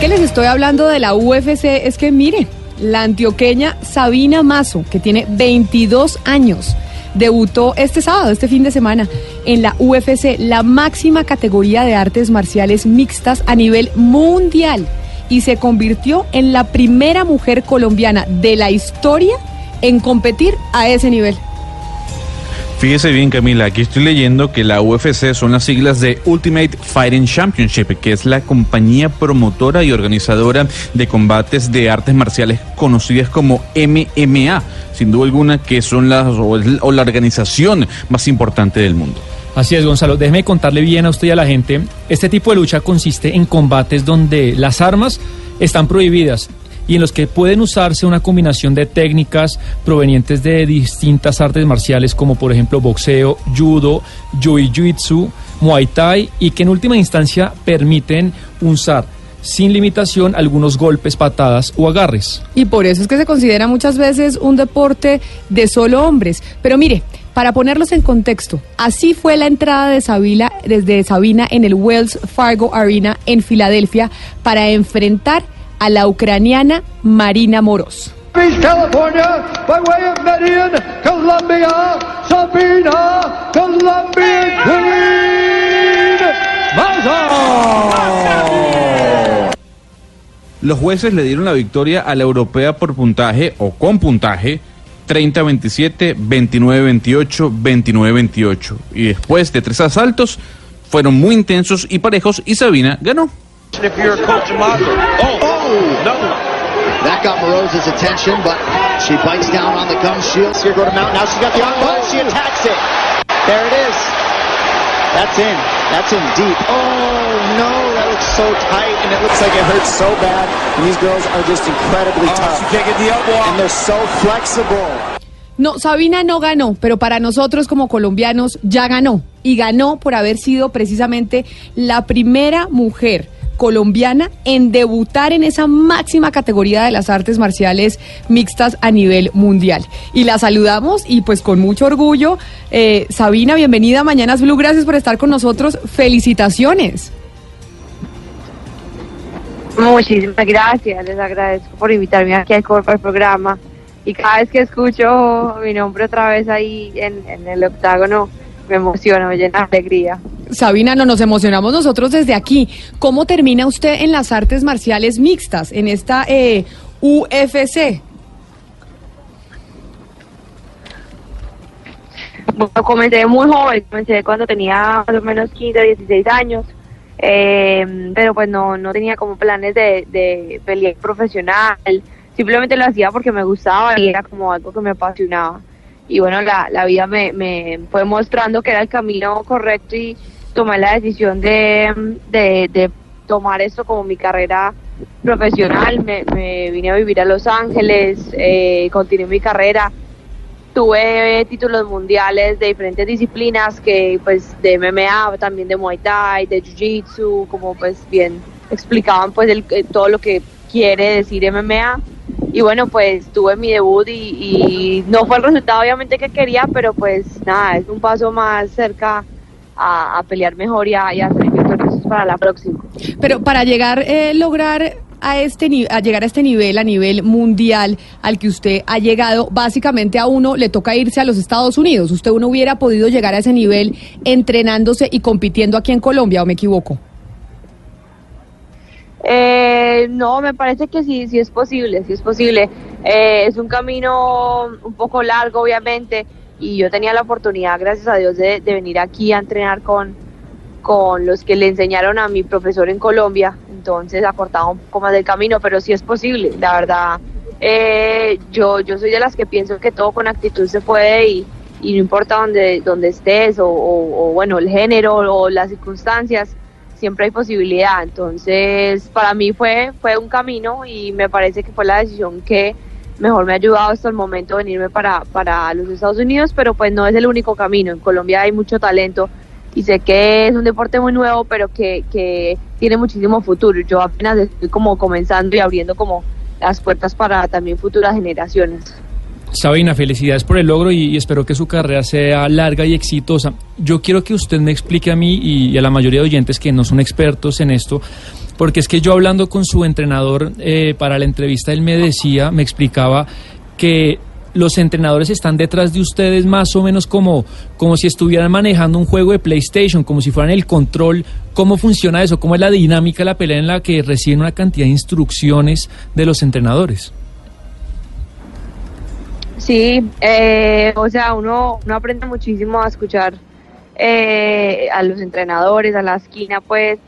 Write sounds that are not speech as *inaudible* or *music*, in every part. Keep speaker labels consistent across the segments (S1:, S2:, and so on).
S1: Que les estoy hablando de la UFC, es que miren, la antioqueña Sabina Mazo, que tiene 22 años, debutó este sábado, este fin de semana, en la UFC, la máxima categoría de artes marciales mixtas a nivel mundial, y se convirtió en la primera mujer colombiana de la historia en competir a ese nivel.
S2: Fíjese bien, Camila, aquí estoy leyendo que la UFC son las siglas de Ultimate Fighting Championship, que es la compañía promotora y organizadora de combates de artes marciales conocidas como MMA, sin duda alguna que son las o, la organización más importante del mundo.
S3: Así es, Gonzalo. Déjeme contarle bien a usted y a la gente. Este tipo de lucha consiste en combates donde las armas están prohibidas y en los que pueden usarse una combinación de técnicas provenientes de distintas artes marciales como por ejemplo boxeo, judo, jiu-jitsu, muay thai y que en última instancia permiten usar sin limitación algunos golpes, patadas o agarres.
S1: Y por eso es que se considera muchas veces un deporte de solo hombres. Pero mire, para ponerlos en contexto, así fue la entrada de Sabina, desde Sabina en el Wells Fargo Arena en Filadelfia para enfrentar a la ucraniana Marina Moros.
S4: California, by way of Medellín, Colombia, Sabina, Colombian Queen.
S2: Los jueces le dieron la victoria a la europea por puntaje o con puntaje 30-27, 29-28, 29-28. Y después de tres asaltos, fueron muy intensos y parejos y Sabina ganó.
S5: If you're Coach Amato. Oh, oh, no.
S6: That got Morose's attention, but she bites down on the gum shield.
S5: Here go to Mount. Now she got the arm. Oh, she attacks it. There it is. That's in. That's in deep. Oh, no. That looks so tight, and it looks like it hurts so bad. And these girls are just incredibly
S7: Oh,
S5: tough.
S7: she can't get the elbow off.
S5: And they're so flexible.
S1: No, Sabina no ganó, pero para nosotros como colombianos ya ganó. Y ganó por haber sido precisamente la primera mujer colombiana en debutar en esa máxima categoría de las artes marciales mixtas a nivel mundial. Y la saludamos y pues con mucho orgullo. eh, Sabina, bienvenida a Mañanas Blue, gracias por estar con nosotros. Felicitaciones.
S8: Muchísimas gracias, les agradezco por invitarme aquí al al programa. Y cada vez que escucho mi nombre otra vez ahí en, en el octágono, me emociona, me llena de alegría.
S1: Sabina, no nos emocionamos nosotros desde aquí. ¿Cómo termina usted en las artes marciales mixtas, en esta eh, UFC?
S8: Bueno, comencé muy joven, comencé cuando tenía más o menos 15, 16 años, eh, pero pues no, no tenía como planes de, de pelear profesional, simplemente lo hacía porque me gustaba y era como algo que me apasionaba. Y bueno, la, la vida me, me fue mostrando que era el camino correcto y tomé la decisión de, de, tomar esto como mi carrera profesional. Me, me vine a vivir a Los Ángeles, eh, continué mi carrera tuve títulos mundiales de diferentes disciplinas que pues de MMA también de Muay Thai de Jiu Jitsu como pues bien explicaban pues el, eh, todo lo que quiere decir MMA y bueno pues tuve mi debut y, y no fue el resultado obviamente que quería pero pues nada es un paso más cerca a, a pelear mejor y a, y a ser victoriosos para la próxima
S1: Pero para llegar, eh, lograr a este a llegar a este nivel, a nivel mundial al que usted ha llegado, básicamente a uno le toca irse a los Estados Unidos. Usted no hubiera podido llegar a ese nivel entrenándose y compitiendo aquí en Colombia, ¿o me equivoco?
S8: Eh, no, me parece que sí, sí es posible, sí es posible. Eh, es un camino un poco largo, obviamente, y yo tenía la oportunidad, gracias a Dios, de, de venir aquí a entrenar con, con los que le enseñaron a mi profesor en Colombia. Entonces, acortaba un poco más del camino, pero sí es posible. La verdad, eh, yo, yo soy de las que pienso que todo con actitud se puede y, y no importa dónde, dónde estés o, o, o, bueno, el género o las circunstancias, siempre hay posibilidad. Entonces, para mí fue, fue un camino y me parece que fue la decisión que mejor me ha ayudado hasta el momento venirme para, para los Estados Unidos, pero pues no es el único camino. En Colombia hay mucho talento y sé que es un deporte muy nuevo, pero que, que tiene muchísimo futuro. Yo apenas estoy como comenzando y abriendo como las puertas para también futuras generaciones.
S3: Sabina, felicidades por el logro y, y, espero que su carrera sea larga y exitosa. Yo quiero que usted me explique a mí y, a la mayoría de oyentes que no son expertos en esto, porque es que yo hablando con su entrenador eh, para la entrevista, él me decía, me explicaba que los entrenadores están detrás de ustedes más o menos como, como si estuvieran manejando un juego de PlayStation, como si fueran el control. ¿Cómo funciona eso? ¿Cómo es la dinámica de la pelea en la que reciben una cantidad de instrucciones de los entrenadores?
S8: Sí, eh, o sea, uno, uno aprende muchísimo a escuchar eh, a los entrenadores, a la esquina, pues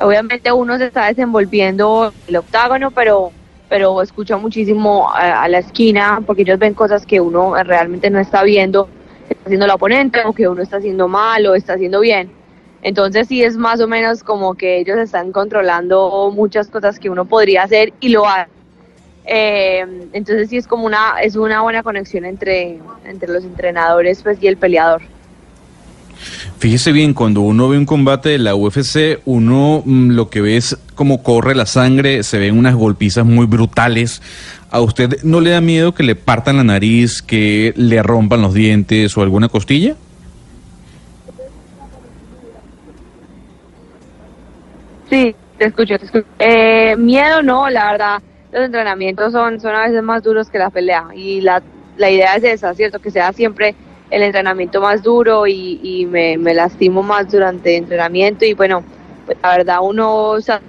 S8: obviamente uno se está desenvolviendo en el octágono, pero pero escucha muchísimo a, la esquina porque ellos ven cosas que uno realmente no está viendo, está haciendo el oponente o que uno está haciendo mal o está haciendo bien. Entonces sí es más o menos como que ellos están controlando muchas cosas que uno podría hacer y lo hace. Eh, entonces sí es como una es una buena conexión entre entre los entrenadores pues y el peleador.
S2: Fíjese bien, cuando uno ve un combate de la UFC, uno mmm, lo que ve es como corre la sangre, se ven unas golpizas muy brutales. ¿A usted no le da miedo que le partan la nariz, que le rompan los dientes o alguna costilla?
S8: Sí, te escucho, te escucho. Eh, miedo no, la verdad, los entrenamientos son, son a veces más duros que la pelea y la, la idea es esa, ¿cierto? Que sea siempre el entrenamiento más duro y, y me, me, lastimo más durante el entrenamiento y bueno, pues la verdad uno sabe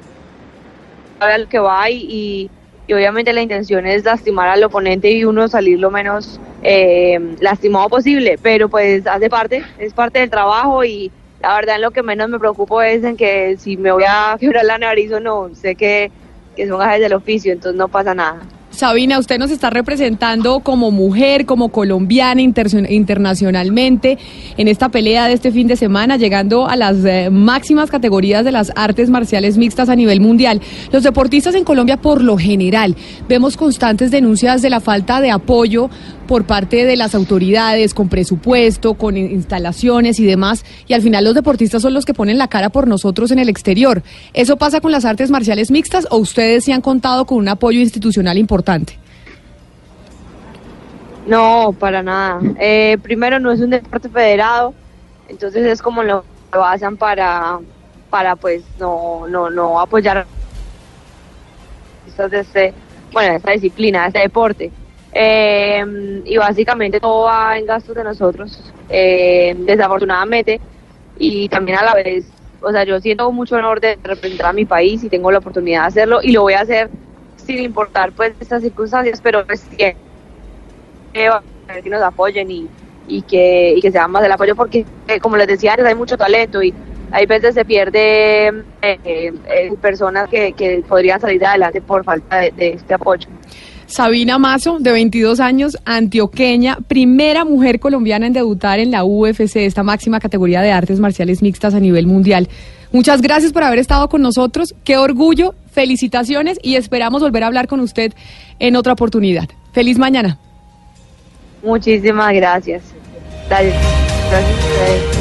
S8: a lo que va y, y, obviamente la intención es lastimar al oponente y uno salir lo menos eh, lastimado posible, pero pues hace parte, es parte del trabajo y la verdad lo que menos me preocupo es en que si me voy a *laughs* quebrar la nariz o no, sé que, que son gajes del oficio, entonces no pasa nada.
S1: Sabina, usted nos está representando como mujer, como colombiana inter internacionalmente en esta pelea de este fin de semana, llegando a las eh, máximas categorías de las artes marciales mixtas a nivel mundial. Los deportistas en Colombia, por lo general, vemos constantes denuncias de la falta de apoyo por parte de las autoridades, con presupuesto, con instalaciones y demás, y al final los deportistas son los que ponen la cara por nosotros en el exterior. ¿Eso pasa con las artes marciales mixtas o ustedes sí han contado con un apoyo institucional importante?
S8: No, para nada. Eh, primero, no es un deporte federado, entonces es como lo basan para, para pues, no, no, no apoyar de este, bueno, esta disciplina, este deporte. Eh, y básicamente todo va en gastos de nosotros, eh, desafortunadamente, y también a la vez, o sea, yo siento mucho honor de representar a mi país y tengo la oportunidad de hacerlo y lo voy a hacer sin importar pues estas circunstancias, pero pues que, que nos apoyen y, y, que, y que sea más el apoyo porque, eh, como les decía antes, hay mucho talento y hay veces se pierde eh, eh, personas que, que podrían salir adelante por falta de este apoyo.
S1: Sabina Mazo, de 22 años, antioqueña, primera mujer colombiana en debutar en la UFC, esta máxima categoría de artes marciales mixtas a nivel mundial. Muchas gracias por haber estado con nosotros. Qué orgullo, felicitaciones y esperamos volver a hablar con usted en otra oportunidad. Feliz mañana.
S8: Muchísimas gracias. Gracias. gracias